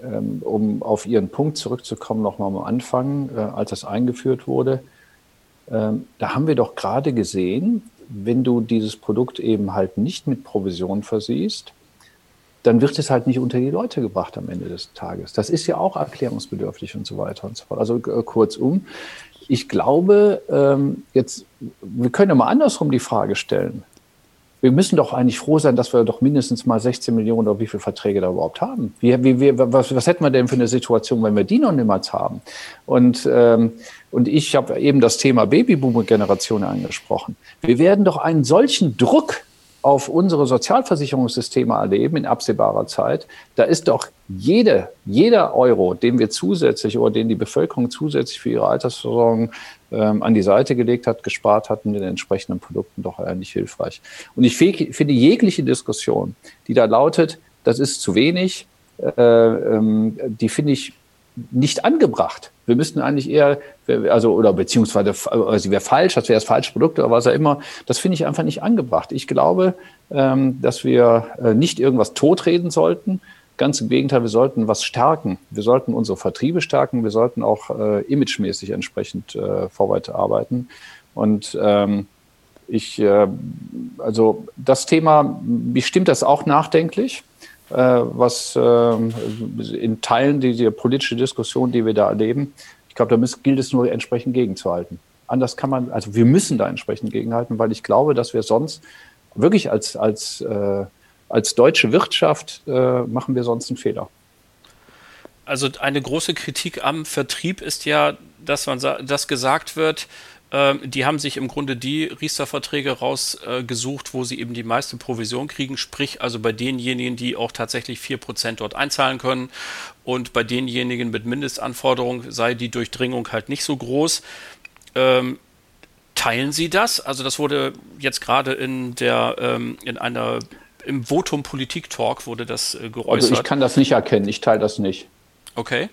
ähm, um auf Ihren Punkt zurückzukommen, nochmal am Anfang, äh, als das eingeführt wurde, ähm, da haben wir doch gerade gesehen, wenn du dieses Produkt eben halt nicht mit Provision versiehst, dann wird es halt nicht unter die Leute gebracht am Ende des Tages. Das ist ja auch erklärungsbedürftig und so weiter und so fort. Also äh, kurzum, ich glaube, ähm, jetzt, wir können ja mal andersrum die Frage stellen. Wir müssen doch eigentlich froh sein, dass wir doch mindestens mal 16 Millionen oder wie viele Verträge da überhaupt haben. Wie, wie, wie, was, was hätten wir denn für eine Situation, wenn wir die noch niemals haben? Und, ähm, und ich habe eben das Thema Babyboomer-Generation angesprochen. Wir werden doch einen solchen Druck auf unsere Sozialversicherungssysteme erleben in absehbarer Zeit, da ist doch jede, jeder Euro, den wir zusätzlich oder den die Bevölkerung zusätzlich für ihre Altersversorgung ähm, an die Seite gelegt hat, gespart hat mit den entsprechenden Produkten doch eigentlich hilfreich. Und ich finde jegliche Diskussion, die da lautet, das ist zu wenig, äh, ähm, die finde ich nicht angebracht. Wir müssten eigentlich eher, also oder beziehungsweise also sie wäre falsch, das wäre das falsche Produkt oder was auch immer. Das finde ich einfach nicht angebracht. Ich glaube, ähm, dass wir äh, nicht irgendwas totreden sollten. Ganz im Gegenteil, wir sollten was stärken. Wir sollten unsere Vertriebe stärken. Wir sollten auch äh, imagemäßig entsprechend äh, vorwärts arbeiten. Und ähm, ich, also das Thema, mich stimmt das auch nachdenklich, was äh, in Teilen die, die politische Diskussion, die wir da erleben, ich glaube, da muss, gilt es nur entsprechend gegenzuhalten. Anders kann man, also wir müssen da entsprechend gegenhalten, weil ich glaube, dass wir sonst wirklich als, als, äh, als deutsche Wirtschaft äh, machen wir sonst einen Fehler. Also eine große Kritik am Vertrieb ist ja, dass man dass gesagt wird, ähm, die haben sich im Grunde die Riester-Verträge rausgesucht, wo sie eben die meiste Provision kriegen, sprich also bei denjenigen, die auch tatsächlich 4% dort einzahlen können und bei denjenigen mit Mindestanforderungen sei die Durchdringung halt nicht so groß. Ähm, teilen Sie das? Also das wurde jetzt gerade in der ähm, in einer im Votum Politik Talk wurde das äh, geäußert. Also ich kann das nicht erkennen, ich teile das nicht. Okay.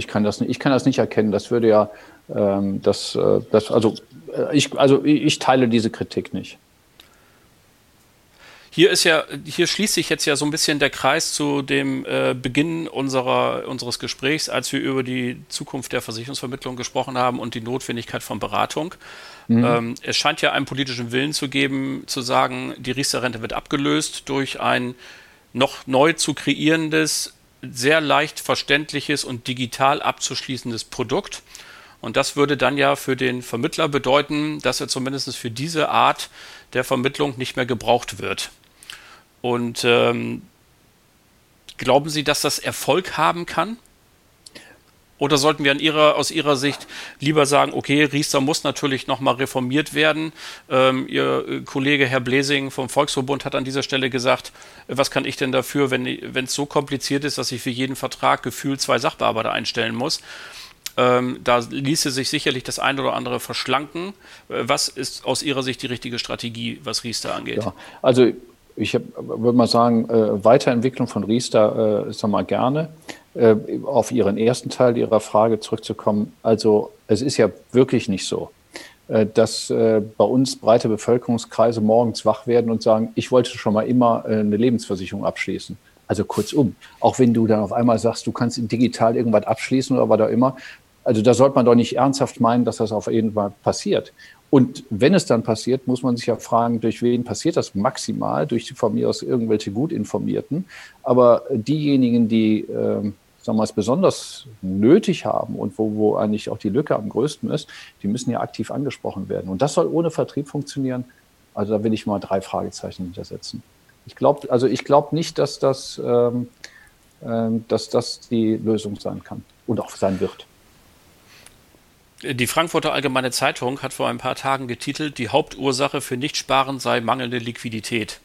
Ich kann das nicht, ich kann das nicht erkennen. Das würde ja ähm, das, äh, das, also, äh, ich, also ich teile diese Kritik nicht. Hier ist ja, hier schließt sich jetzt ja so ein bisschen der Kreis zu dem äh, Beginn unserer, unseres Gesprächs, als wir über die Zukunft der Versicherungsvermittlung gesprochen haben und die Notwendigkeit von Beratung. Mhm. Ähm, es scheint ja einen politischen Willen zu geben, zu sagen, die Riester-Rente wird abgelöst durch ein noch neu zu kreierendes, sehr leicht verständliches und digital abzuschließendes Produkt. Und das würde dann ja für den Vermittler bedeuten, dass er zumindest für diese Art der Vermittlung nicht mehr gebraucht wird. Und ähm, glauben Sie, dass das Erfolg haben kann? Oder sollten wir ihrer, aus Ihrer Sicht lieber sagen, okay, Riester muss natürlich nochmal reformiert werden? Ähm, Ihr äh, Kollege Herr Blesing vom Volksverbund hat an dieser Stelle gesagt, was kann ich denn dafür, wenn es so kompliziert ist, dass ich für jeden Vertrag gefühlt zwei Sachbearbeiter einstellen muss? Ähm, da ließe sich sicherlich das eine oder andere verschlanken. Äh, was ist aus Ihrer Sicht die richtige Strategie, was Riester angeht? Ja, also ich würde mal sagen, äh, Weiterentwicklung von Riester äh, sag mal gerne. Äh, auf Ihren ersten Teil Ihrer Frage zurückzukommen. Also es ist ja wirklich nicht so, äh, dass äh, bei uns breite Bevölkerungskreise morgens wach werden und sagen, ich wollte schon mal immer eine Lebensversicherung abschließen. Also kurzum, auch wenn du dann auf einmal sagst, du kannst digital irgendwas abschließen oder was auch immer, also da sollte man doch nicht ernsthaft meinen, dass das auf jeden Fall passiert. Und wenn es dann passiert, muss man sich ja fragen, durch wen passiert das maximal? Durch von mir aus irgendwelche gut informierten. Aber diejenigen, die ähm, sagen wir es besonders nötig haben und wo, wo eigentlich auch die Lücke am größten ist, die müssen ja aktiv angesprochen werden. Und das soll ohne Vertrieb funktionieren. Also da will ich mal drei Fragezeichen hintersetzen. Ich glaube, also ich glaube nicht, dass das, ähm, ähm, dass das die Lösung sein kann und auch sein wird. Die Frankfurter Allgemeine Zeitung hat vor ein paar Tagen getitelt, die Hauptursache für Nichtsparen sei mangelnde Liquidität.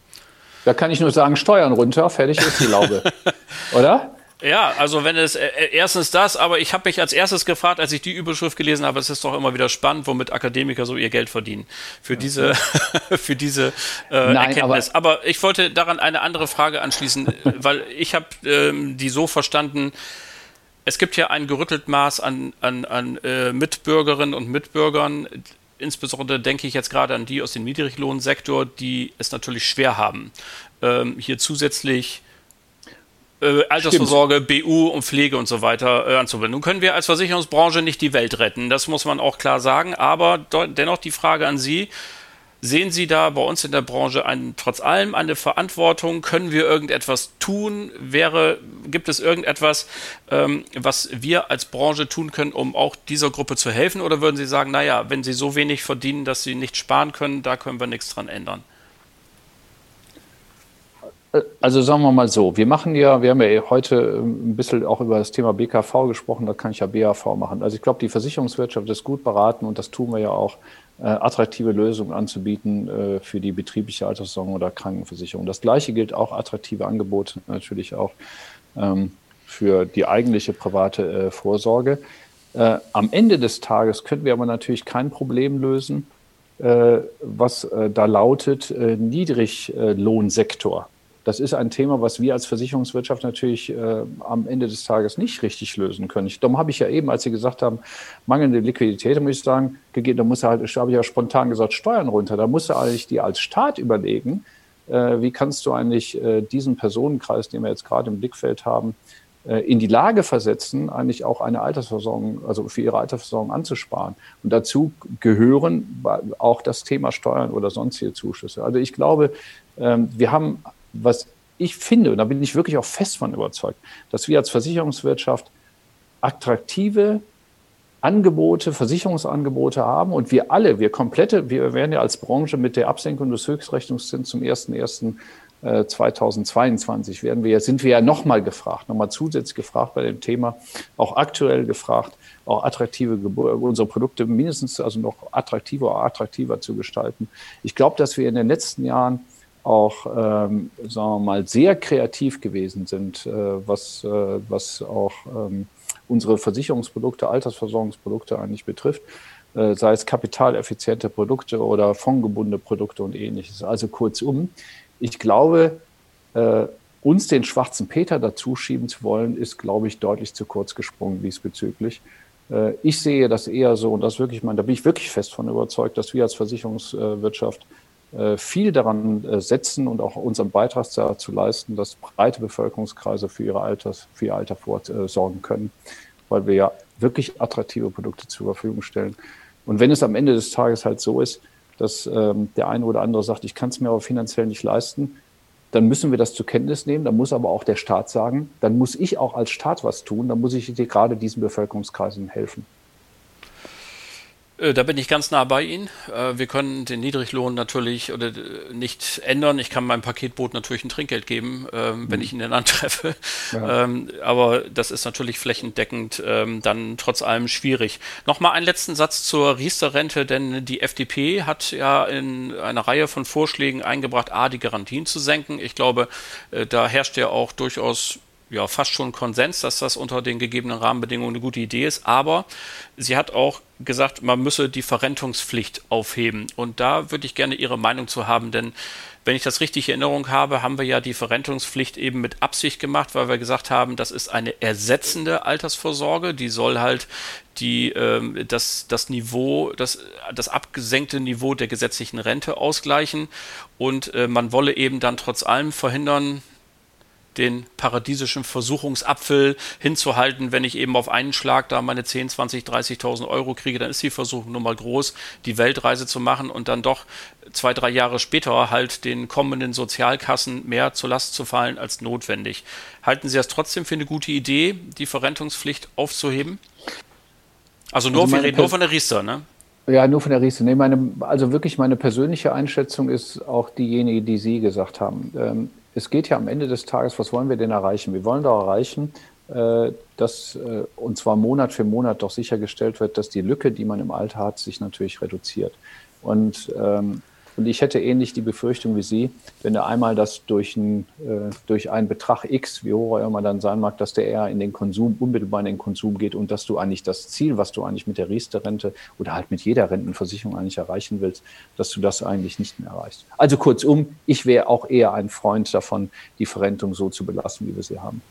Da kann ich nur sagen, Steuern runter, fertig ist die Laube. Oder? Ja, also wenn es äh, äh, erstens das, aber ich habe mich als erstes gefragt, als ich die Überschrift gelesen habe, es ist doch immer wieder spannend, womit Akademiker so ihr Geld verdienen für diese für diese äh, Nein, Erkenntnis. Aber, aber, ich wollte daran eine andere Frage anschließen, weil ich habe ähm, die so verstanden, es gibt ja ein gerüttelt Maß an, an, an äh, Mitbürgerinnen und Mitbürgern. Insbesondere denke ich jetzt gerade an die aus dem Niedriglohnsektor, die es natürlich schwer haben, ähm, hier zusätzlich äh, Altersvorsorge, Stimmt. BU und Pflege und so weiter äh, anzuwenden. Nun können wir als Versicherungsbranche nicht die Welt retten, das muss man auch klar sagen, aber dennoch die Frage an Sie, Sehen Sie da bei uns in der Branche ein, trotz allem eine Verantwortung? Können wir irgendetwas tun? Wäre, gibt es irgendetwas, ähm, was wir als Branche tun können, um auch dieser Gruppe zu helfen? Oder würden Sie sagen, naja, wenn Sie so wenig verdienen, dass Sie nicht sparen können, da können wir nichts dran ändern? Also sagen wir mal so, wir machen ja, wir haben ja heute ein bisschen auch über das Thema BKV gesprochen, da kann ich ja BAV machen. Also ich glaube, die Versicherungswirtschaft ist gut beraten und das tun wir ja auch attraktive Lösungen anzubieten äh, für die betriebliche Alterssorgung oder Krankenversicherung. Das Gleiche gilt auch attraktive Angebote natürlich auch ähm, für die eigentliche private äh, Vorsorge. Äh, am Ende des Tages können wir aber natürlich kein Problem lösen, äh, was äh, da lautet Niedriglohnsektor. Das ist ein Thema, was wir als Versicherungswirtschaft natürlich äh, am Ende des Tages nicht richtig lösen können. Ich, darum habe ich ja eben, als Sie gesagt haben, mangelnde Liquidität, muss ich sagen, gegeben, da muss er halt, habe ich ja spontan gesagt, Steuern runter. Da muss er eigentlich die als Staat überlegen, äh, wie kannst du eigentlich äh, diesen Personenkreis, den wir jetzt gerade im Blickfeld haben, äh, in die Lage versetzen, eigentlich auch eine Altersversorgung, also für ihre Altersversorgung anzusparen. Und dazu gehören auch das Thema Steuern oder sonstige Zuschüsse. Also ich glaube, ähm, wir haben, was ich finde, und da bin ich wirklich auch fest von überzeugt, dass wir als Versicherungswirtschaft attraktive Angebote, Versicherungsangebote haben und wir alle, wir komplette, wir werden ja als Branche mit der Absenkung des Höchstrechnungszinses zum 1.1.2022 werden wir, sind wir ja nochmal gefragt, nochmal zusätzlich gefragt bei dem Thema, auch aktuell gefragt, auch attraktive unsere Produkte mindestens also noch attraktiver attraktiver zu gestalten. Ich glaube, dass wir in den letzten Jahren auch, ähm, sagen wir mal, sehr kreativ gewesen sind, äh, was, äh, was auch ähm, unsere Versicherungsprodukte, Altersversorgungsprodukte eigentlich betrifft, äh, sei es kapitaleffiziente Produkte oder fondgebundene Produkte und ähnliches. Also kurzum, ich glaube, äh, uns den schwarzen Peter dazu schieben zu wollen, ist, glaube ich, deutlich zu kurz gesprungen diesbezüglich. Äh, ich sehe das eher so, und das wirklich, mein, da bin ich wirklich fest von überzeugt, dass wir als Versicherungswirtschaft viel daran äh, setzen und auch unseren Beitrag dazu leisten, dass breite Bevölkerungskreise für, ihre Alters, für ihr Alter vorsorgen können, weil wir ja wirklich attraktive Produkte zur Verfügung stellen. Und wenn es am Ende des Tages halt so ist, dass ähm, der eine oder andere sagt, ich kann es mir aber finanziell nicht leisten, dann müssen wir das zur Kenntnis nehmen. Dann muss aber auch der Staat sagen, dann muss ich auch als Staat was tun, dann muss ich gerade diesen Bevölkerungskreisen helfen. Äh, da bin ich ganz nah bei Ihnen. Äh, wir können den Niedriglohn natürlich oder äh, nicht ändern. Ich kann meinem Paketboot natürlich ein Trinkgeld geben, ähm, wenn mhm. ich ihn dann antreffe. Ja. Ähm, aber das ist natürlich flächendeckend ähm, dann trotz allem schwierig. Nochmal einen letzten Satz zur Riester-Rente, denn die FDP hat ja in einer Reihe von Vorschlägen eingebracht, A, die Garantien zu senken. Ich glaube, da herrscht ja auch durchaus ja, fast schon Konsens, dass das unter den gegebenen Rahmenbedingungen eine gute Idee ist. Aber sie hat auch gesagt, man müsse die Verrentungspflicht aufheben. Und da würde ich gerne Ihre Meinung zu haben, denn wenn ich das richtig in Erinnerung habe, haben wir ja die Verrentungspflicht eben mit Absicht gemacht, weil wir gesagt haben, das ist eine ersetzende Altersvorsorge, die soll halt die, ähm, das, das Niveau, das, das abgesenkte Niveau der gesetzlichen Rente ausgleichen und äh, man wolle eben dann trotz allem verhindern, den paradiesischen Versuchungsapfel hinzuhalten. Wenn ich eben auf einen Schlag da meine 10, 20, 30.000 Euro kriege, dann ist die Versuchung nun mal groß, die Weltreise zu machen und dann doch zwei, drei Jahre später halt den kommenden Sozialkassen mehr zur Last zu fallen als notwendig. Halten Sie das trotzdem für eine gute Idee, die Verrentungspflicht aufzuheben? Also nur, also nur von der Riester, ne? Ja, nur von der Riester. Nee, meine, also wirklich meine persönliche Einschätzung ist auch diejenige, die Sie gesagt haben. Ähm, es geht ja am Ende des Tages, was wollen wir denn erreichen? Wir wollen doch erreichen, äh, dass, äh, und zwar Monat für Monat doch sichergestellt wird, dass die Lücke, die man im Alter hat, sich natürlich reduziert. Und ähm, und ich hätte ähnlich die Befürchtung wie Sie, wenn er einmal das durch, ein, äh, durch einen Betrag X, wie hoch er immer dann sein mag, dass der eher in den Konsum, unmittelbar in den Konsum geht und dass du eigentlich das Ziel, was du eigentlich mit der Riester-Rente oder halt mit jeder Rentenversicherung eigentlich erreichen willst, dass du das eigentlich nicht mehr erreichst. Also kurzum, ich wäre auch eher ein Freund davon, die Verrentung so zu belassen, wie wir sie haben.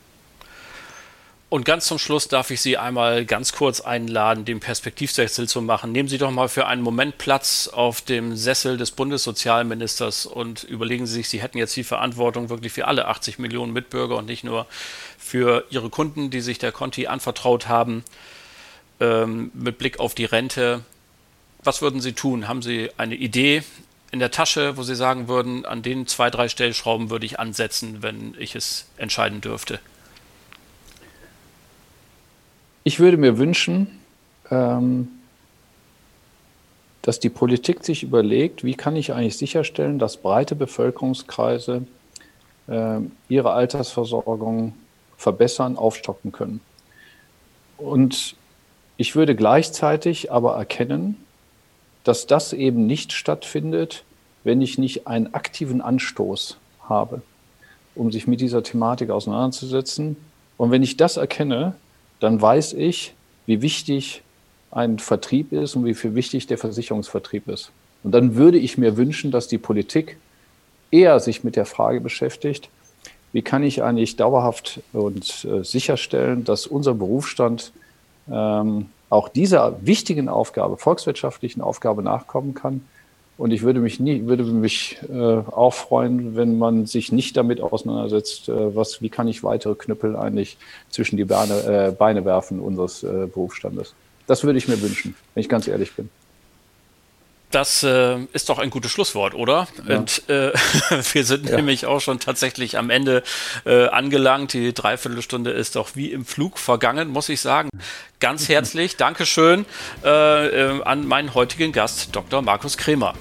Und ganz zum Schluss darf ich Sie einmal ganz kurz einladen, den Perspektivwechsel zu machen. Nehmen Sie doch mal für einen Moment Platz auf dem Sessel des Bundessozialministers und überlegen Sie sich, Sie hätten jetzt die Verantwortung wirklich für alle 80 Millionen Mitbürger und nicht nur für Ihre Kunden, die sich der Conti anvertraut haben, ähm, mit Blick auf die Rente. Was würden Sie tun? Haben Sie eine Idee in der Tasche, wo Sie sagen würden, an den zwei, drei Stellschrauben würde ich ansetzen, wenn ich es entscheiden dürfte? Ich würde mir wünschen, ähm, dass die Politik sich überlegt, wie kann ich eigentlich sicherstellen, dass breite Bevölkerungskreise äh, ihre Altersversorgung verbessern, aufstocken können. Und ich würde gleichzeitig aber erkennen, dass das eben nicht stattfindet, wenn ich nicht einen aktiven Anstoß habe, um sich mit dieser Thematik auseinanderzusetzen. Und wenn ich das erkenne, dann weiß ich, wie wichtig ein Vertrieb ist und wie viel wichtig der Versicherungsvertrieb ist. Und dann würde ich mir wünschen, dass die Politik eher sich mit der Frage beschäftigt, wie kann ich eigentlich dauerhaft und äh, sicherstellen, dass unser Berufsstand ähm, auch dieser wichtigen Aufgabe, volkswirtschaftlichen Aufgabe nachkommen kann. Und ich würde mich nie, würde mich äh, auch freuen, wenn man sich nicht damit auseinandersetzt, äh, was, wie kann ich weitere Knüppel eigentlich zwischen die Beine, äh, Beine werfen unseres äh, Berufsstandes. Das würde ich mir wünschen, wenn ich ganz ehrlich bin. Das äh, ist doch ein gutes Schlusswort, oder? Ja. Und äh, wir sind ja. nämlich auch schon tatsächlich am Ende äh, angelangt. Die Dreiviertelstunde ist doch wie im Flug vergangen, muss ich sagen. Ganz herzlich Dankeschön äh, äh, an meinen heutigen Gast, Dr. Markus Kremer.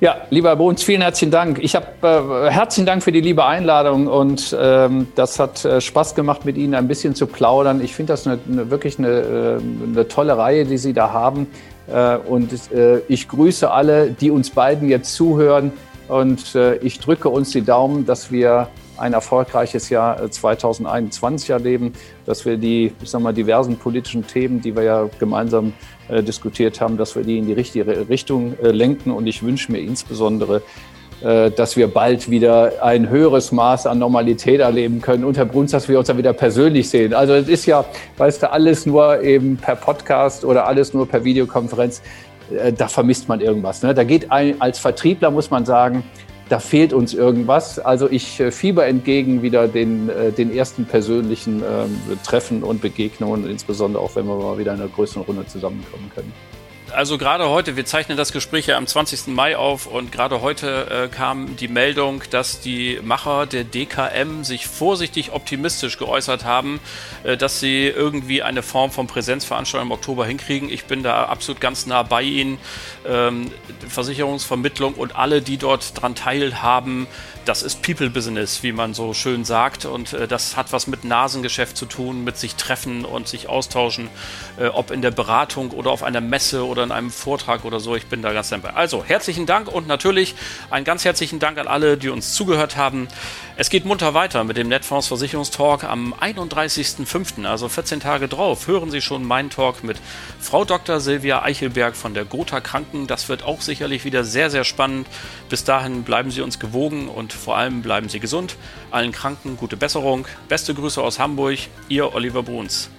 Ja, lieber Herr Bohns, vielen herzlichen Dank. Ich habe äh, herzlichen Dank für die liebe Einladung und ähm, das hat Spaß gemacht, mit Ihnen ein bisschen zu plaudern. Ich finde das eine, eine, wirklich eine, eine tolle Reihe, die Sie da haben. Äh, und äh, ich grüße alle, die uns beiden jetzt zuhören und äh, ich drücke uns die Daumen, dass wir ein erfolgreiches Jahr 2021 erleben, dass wir die, ich sag mal, diversen politischen Themen, die wir ja gemeinsam diskutiert haben, dass wir die in die richtige Richtung lenken. Und ich wünsche mir insbesondere, dass wir bald wieder ein höheres Maß an Normalität erleben können. Und Herr Bruns, dass wir uns dann wieder persönlich sehen. Also es ist ja, weißt du, alles nur eben per Podcast oder alles nur per Videokonferenz. Äh, da vermisst man irgendwas. Ne? Da geht ein, als Vertriebler, muss man sagen, da fehlt uns irgendwas. Also ich äh, fieber entgegen wieder den, äh, den ersten persönlichen ähm, Treffen und Begegnungen, insbesondere auch wenn wir mal wieder in einer größeren Runde zusammenkommen können also gerade heute, wir zeichnen das Gespräch ja am 20. Mai auf und gerade heute äh, kam die Meldung, dass die Macher der DKM sich vorsichtig optimistisch geäußert haben, äh, dass sie irgendwie eine Form von Präsenzveranstaltung im Oktober hinkriegen. Ich bin da absolut ganz nah bei Ihnen. Ähm, Versicherungsvermittlung und alle, die dort dran teilhaben, das ist People Business, wie man so schön sagt. Und äh, das hat was mit Nasengeschäft zu tun, mit sich treffen und sich austauschen, äh, ob in der Beratung oder auf einer Messe oder in einem Vortrag oder so. Ich bin da ganz dabei. Also herzlichen Dank und natürlich einen ganz herzlichen Dank an alle, die uns zugehört haben. Es geht munter weiter mit dem Netfonds Versicherungstalk am 31.05., also 14 Tage drauf. Hören Sie schon meinen Talk mit Frau Dr. Silvia Eichelberg von der Gotha Kranken. Das wird auch sicherlich wieder sehr, sehr spannend. Bis dahin bleiben Sie uns gewogen und vor allem bleiben Sie gesund. Allen Kranken gute Besserung. Beste Grüße aus Hamburg. Ihr Oliver Bruns.